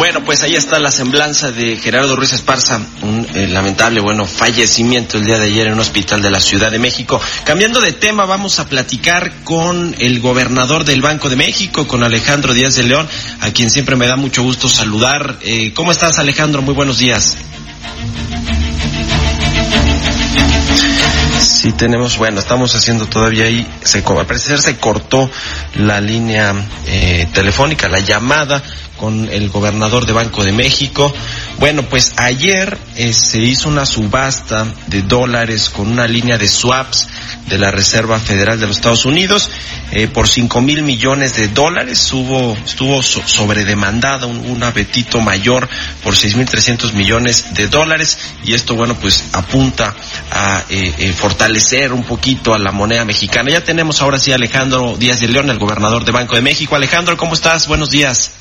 Bueno, pues ahí está la semblanza de Gerardo Ruiz Esparza, un eh, lamentable, bueno, fallecimiento el día de ayer en un hospital de la Ciudad de México. Cambiando de tema, vamos a platicar con el gobernador del Banco de México, con Alejandro Díaz de León, a quien siempre me da mucho gusto saludar. Eh, ¿Cómo estás, Alejandro? Muy buenos días. Sí, tenemos, bueno, estamos haciendo todavía ahí, se, al parecer se cortó la línea eh, telefónica, la llamada con el gobernador de Banco de México. Bueno, pues ayer eh, se hizo una subasta de dólares con una línea de swaps de la Reserva Federal de los Estados Unidos eh, por cinco mil millones de dólares. Hubo, estuvo sobredemandada un, un apetito mayor por seis mil trescientos millones de dólares y esto, bueno, pues apunta a eh, eh, fortalecer un poquito a la moneda mexicana. Ya tenemos ahora sí a Alejandro Díaz de León, el gobernador de Banco de México. Alejandro, ¿cómo estás? Buenos días.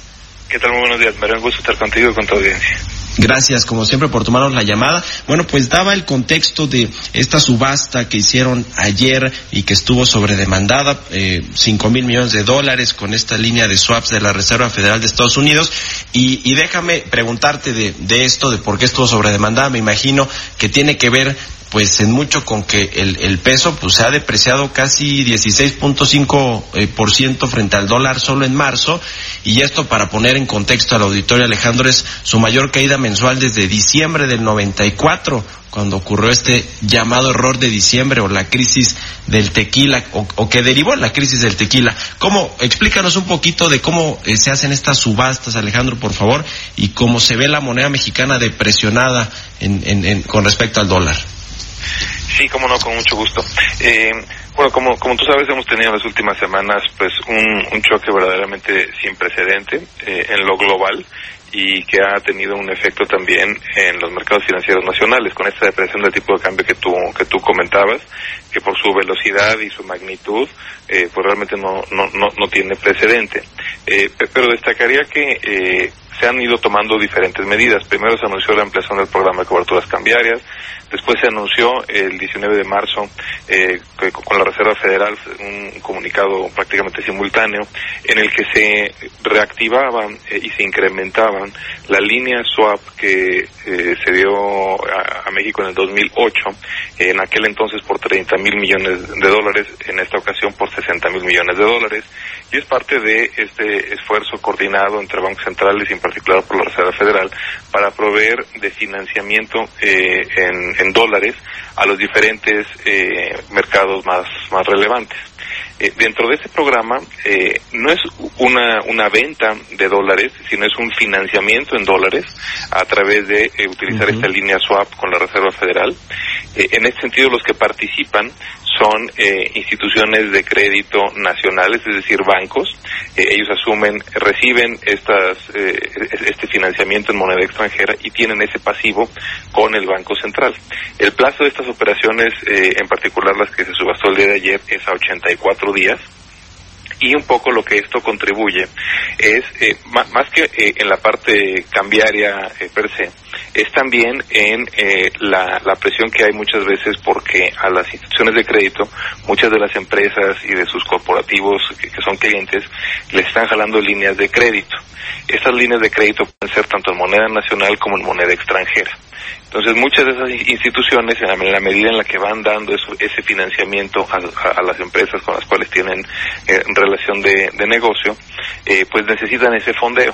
¿Qué tal? Muy buenos días. Da un gusto estar contigo y con tu audiencia. Gracias, como siempre, por tomarnos la llamada. Bueno, pues daba el contexto de esta subasta que hicieron ayer y que estuvo sobredemandada, eh, cinco mil millones de dólares con esta línea de swaps de la Reserva Federal de Estados Unidos. Y, y déjame preguntarte de, de esto, de por qué estuvo sobredemandada. Me imagino que tiene que ver pues en mucho con que el, el peso pues se ha depreciado casi 16.5 eh, por ciento frente al dólar solo en marzo y esto para poner en contexto al auditorio Alejandro es su mayor caída mensual desde diciembre del 94 cuando ocurrió este llamado error de diciembre o la crisis del tequila o, o que derivó la crisis del tequila. ¿Cómo? Explícanos un poquito de cómo eh, se hacen estas subastas, Alejandro, por favor, y cómo se ve la moneda mexicana depresionada en, en, en, con respecto al dólar. Sí, como no, con mucho gusto. Eh, bueno, como, como tú sabes, hemos tenido en las últimas semanas pues un, un choque verdaderamente sin precedente eh, en lo global y que ha tenido un efecto también en los mercados financieros nacionales con esta depresión del tipo de cambio que tú que tú comentabas que por su velocidad y su magnitud eh, pues realmente no no no, no tiene precedente eh, pero destacaría que eh, se han ido tomando diferentes medidas. Primero se anunció la ampliación del programa de coberturas cambiarias, después se anunció el 19 de marzo eh, con la Reserva Federal un comunicado prácticamente simultáneo en el que se reactivaban eh, y se incrementaban la línea swap que eh, se dio a, a, México en el 2008, en aquel entonces por 30 mil millones de dólares, en esta ocasión por 60 mil millones de dólares, y es parte de este esfuerzo coordinado entre bancos centrales y particular por la Reserva Federal para proveer de financiamiento eh, en, dólares a los diferentes eh, mercados más, más relevantes. Eh, dentro de este programa eh, no es una, una venta de dólares, sino es un financiamiento en dólares a través de eh, utilizar uh -huh. esta línea swap con la Reserva Federal. en este sentido, los que participan son instituciones de crédito nacionales, es decir, bancos. ellos asumen, reciben estas, este financiamiento en moneda extranjera y tienen ese pasivo con el Banco Central. El plazo de estas operaciones, en particular las que se subastó el día de ayer, es a 84 días y un poco lo que esto contribuye es eh, más, que eh, en la parte cambiaria eh, per se es también en eh, la, la, presión que hay muchas veces porque a las instituciones de crédito muchas de las empresas y de sus corporativos que, son clientes les están jalando líneas de crédito. Estas líneas de crédito pueden ser tanto en moneda nacional como en moneda extranjera. Entonces, muchas de esas instituciones, en la, medida en la que van dando ese financiamiento a, las empresas con las cuales tienen eh, relación de, de negocio, eh, pues necesitan ese fondeo.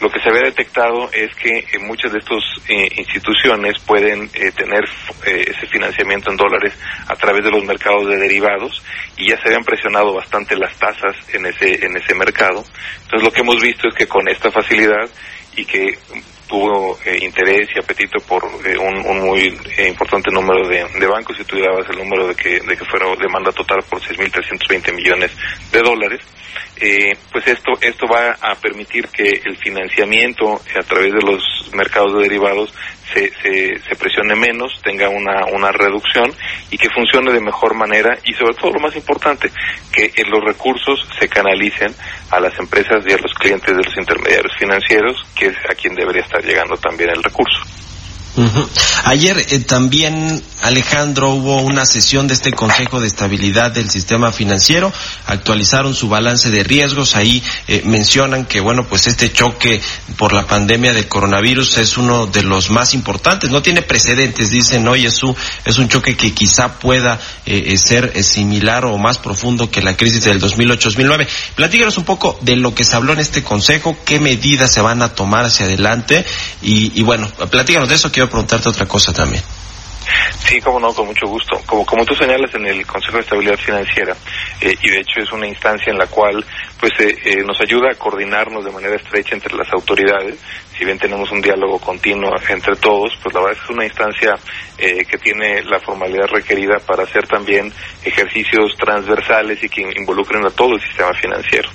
Lo que se había detectado es que eh, muchas de estas eh, instituciones pueden eh, tener ese financiamiento en dólares a través de los mercados de derivados y ya se habían presionado bastante las tasas en ese en ese mercado. Entonces, lo que hemos visto es que con esta facilidad y que tuvo eh, interés y apetito por eh, un, muy importante número de, bancos, si tú dabas el número de que, de que fuera demanda total por 6.320 millones de dólares, pues esto, esto va a permitir que el financiamiento a través de los mercados de derivados se, se, se, presione menos, tenga una, una reducción y que funcione de mejor manera y sobre todo lo más importante, que los recursos se canalicen a las empresas y a los clientes de los intermediarios financieros, que es a quien debería estar llegando también el recurso. Ayer eh, también, Alejandro, hubo una sesión de este Consejo de Estabilidad del Sistema Financiero. Actualizaron su balance de riesgos. Ahí eh, mencionan que, bueno, pues este choque por la pandemia del coronavirus es uno de los más importantes. No tiene precedentes, dicen hoy. Es un, es un choque que quizá pueda eh, ser similar o más profundo que la crisis del 2008-2009. Platíganos un poco de lo que se habló en este Consejo, qué medidas se van a tomar hacia adelante. Y, bueno, platíganos de eso que preguntarte otra cosa también. Sí, como no, con mucho gusto. Como, como tú señalas en el Consejo de Estabilidad Financiera, eh, y de hecho es una instancia en la cual pues eh, eh, nos ayuda a coordinarnos de manera estrecha entre las autoridades. Si bien tenemos un diálogo continuo entre todos, pues la verdad es una instancia que tiene la formalidad requerida para hacer también ejercicios transversales y que involucren a todo el sistema financiero.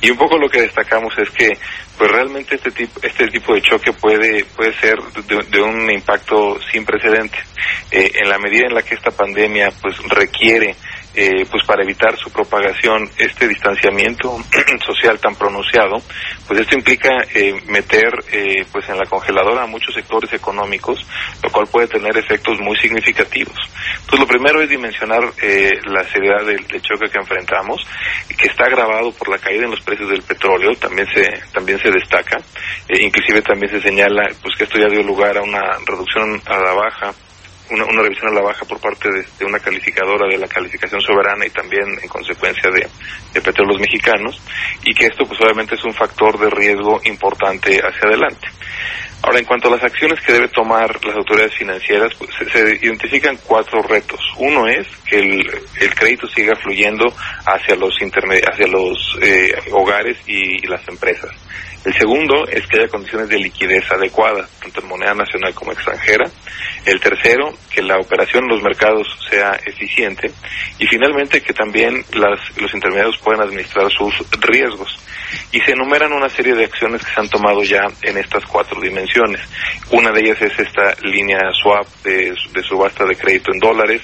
Y un poco lo que destacamos es que pues realmente este tipo este tipo de choque puede puede ser de, un impacto sin precedente eh, en la medida en la que esta pandemia pues requiere eh, pues para evitar su propagación este distanciamiento social tan pronunciado pues esto implica eh, meter eh, pues en la congeladora a muchos sectores económicos lo cual puede tener efectos muy significativos. Pues lo primero es dimensionar la seriedad del, choque que enfrentamos que está agravado por la caída en los precios del petróleo también se también se destaca inclusive también se señala pues que esto ya dio lugar a una reducción a la baja una, revisión a la baja por parte de, una calificadora de la calificación soberana y también en consecuencia de, de, petróleos mexicanos y que esto pues obviamente es un factor de riesgo importante hacia adelante. Ahora, en cuanto a las acciones que debe tomar las autoridades financieras, pues, se, identifican cuatro retos. Uno es que el, crédito siga fluyendo hacia los hacia los eh, hogares y las empresas. El segundo es que haya condiciones de liquidez adecuadas, tanto en moneda nacional como extranjera. El tercero, que la operación en los mercados sea eficiente. Y finalmente, que también las, los intermediarios puedan administrar sus riesgos. Y se enumeran una serie de acciones que se han tomado ya en estas cuatro dimensiones. Una de ellas es esta línea swap de, subasta de crédito en dólares.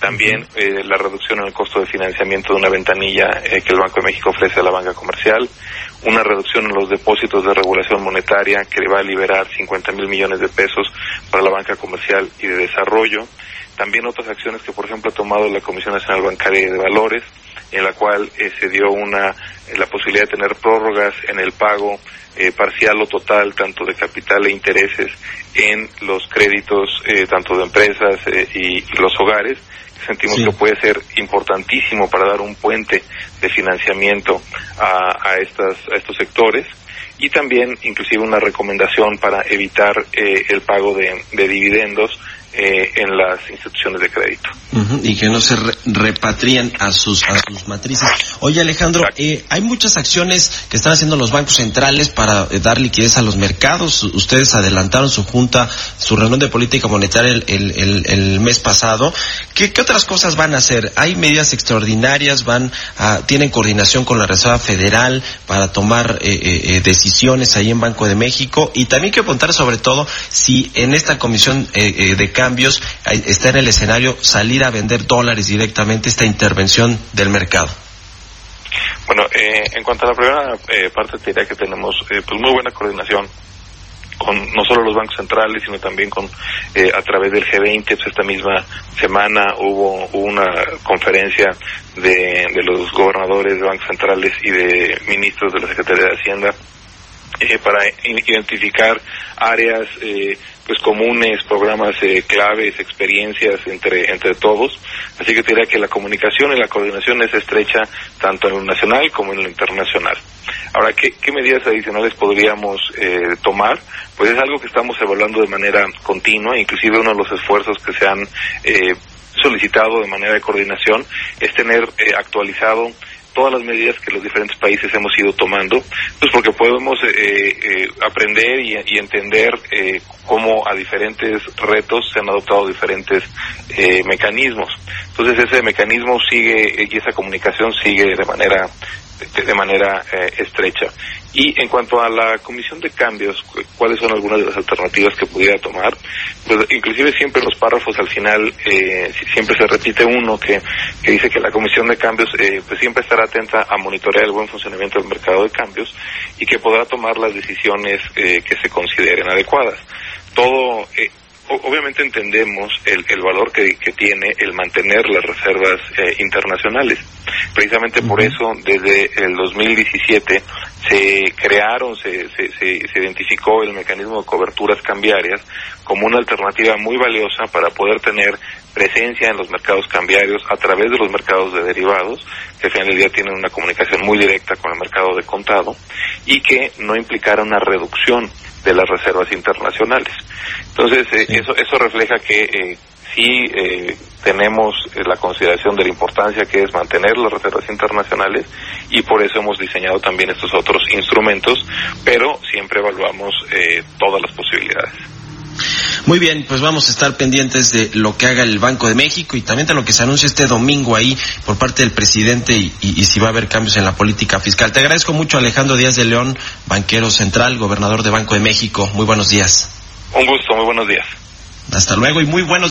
También eh, la reducción en el costo de financiamiento de una ventanilla eh, que el Banco de México ofrece a la banca comercial una reducción en los depósitos de regulación monetaria que va a liberar 50 mil millones de pesos para la banca comercial y de desarrollo. También otras acciones que, por ejemplo, ha tomado la Comisión Nacional Bancaria de Valores, en la cual eh, se dio una la posibilidad de tener prórrogas en el pago eh, parcial o total tanto de capital e intereses en los créditos eh, tanto de empresas y los hogares. Sentimos que puede ser importantísimo para dar un puente de financiamiento a, a, estas, a estos sectores. Y también inclusive una recomendación para evitar eh, el pago de, de dividendos eh, en las instituciones de crédito. y que no se repatrien a sus, a sus matrices. Oye Alejandro, eh, hay muchas acciones que están haciendo los bancos centrales para eh, dar liquidez a los mercados. Ustedes adelantaron su junta, su reunión de política monetaria el, el, el, mes pasado. ¿Qué, ¿Qué, otras cosas van a hacer? ¿Hay medidas extraordinarias? van a, ¿Tienen coordinación con la Reserva Federal para tomar decisiones ahí en Banco de México? Y también quiero preguntar sobre todo si en esta comisión de cambios, está en el escenario salir a vender dólares directamente esta intervención del mercado? Bueno, eh, en cuanto a la primera eh, parte, te diría que tenemos eh, pues muy buena coordinación con no solo los bancos centrales, sino también con a través del G20. Pues, esta misma semana hubo, una conferencia de, de, los gobernadores de bancos centrales y de ministros de la Secretaría de Hacienda para identificar áreas eh, pues comunes, programas eh, claves, experiencias entre entre todos. Así que te diría que la comunicación y la coordinación es estrecha tanto en lo nacional como en lo internacional. Ahora, ¿qué, qué medidas adicionales podríamos eh, tomar? Pues es algo que estamos evaluando de manera continua, inclusive uno de los esfuerzos que se han eh, solicitado de manera de coordinación es tener actualizado todas las medidas que los diferentes países hemos ido tomando, pues porque podemos aprender y, entender cómo a diferentes retos se han adoptado diferentes mecanismos. Entonces ese mecanismo sigue y esa comunicación sigue de manera de manera eh, estrecha. Y en cuanto a la comisión de cambios, cuáles son algunas de las alternativas que pudiera tomar, pues inclusive siempre los párrafos al final eh, siempre se repite uno que, que dice que la comisión de cambios eh, pues siempre estará atenta a monitorear el buen funcionamiento del mercado de cambios y que podrá tomar las decisiones que se consideren adecuadas. Todo obviamente entendemos el, el valor que, que, tiene el mantener las reservas eh, internacionales. Precisamente por eso, desde el 2017 se crearon, se, se, se, identificó el mecanismo de coberturas cambiarias como una alternativa muy valiosa para poder tener presencia en los mercados cambiarios a través de los mercados de derivados, que al final del día tienen una comunicación muy directa con el mercado de contado y que no implicara una reducción de las reservas internacionales. Entonces, eh, eso, eso refleja que eh, sí eh, tenemos eh, la consideración de la importancia que es mantener las reservas internacionales y por eso hemos diseñado también estos otros instrumentos, pero siempre evaluamos todas las posibilidades. Muy bien, pues vamos a estar pendientes de lo que haga el Banco de México y también de lo que se anuncia este domingo ahí por parte del presidente y, y, si va a haber cambios en la política fiscal. Te agradezco mucho Alejandro Díaz de León, banquero central, gobernador de Banco de México. Muy buenos días. Un gusto, muy buenos días. Hasta luego y muy buenos